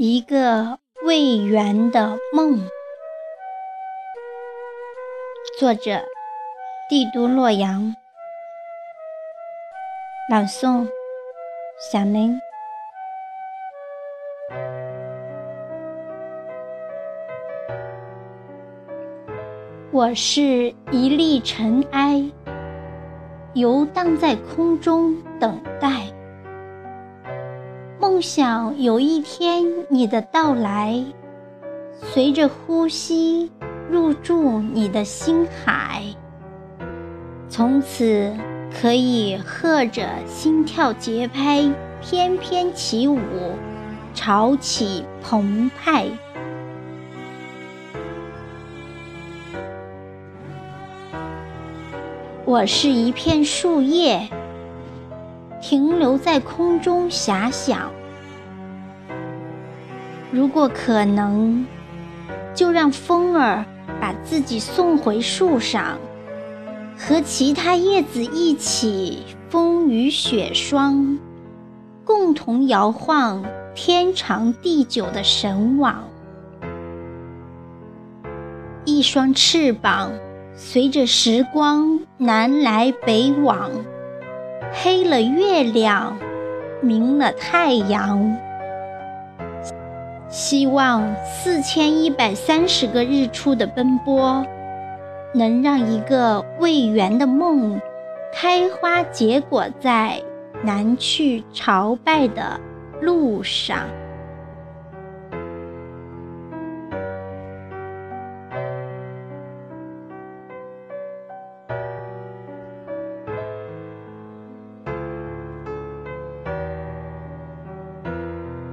一个未圆的梦。作者：帝都洛阳。朗诵：小林。我是一粒尘埃，游荡在空中等待。梦想有一天你的到来，随着呼吸入住你的心海，从此可以和着心跳节拍翩翩起舞，潮起澎湃。我是一片树叶，停留在空中遐想。如果可能，就让风儿把自己送回树上，和其他叶子一起风雨雪霜，共同摇晃天长地久的神往。一双翅膀。随着时光南来北往，黑了月亮，明了太阳。希望四千一百三十个日出的奔波，能让一个未圆的梦开花结果在南去朝拜的路上。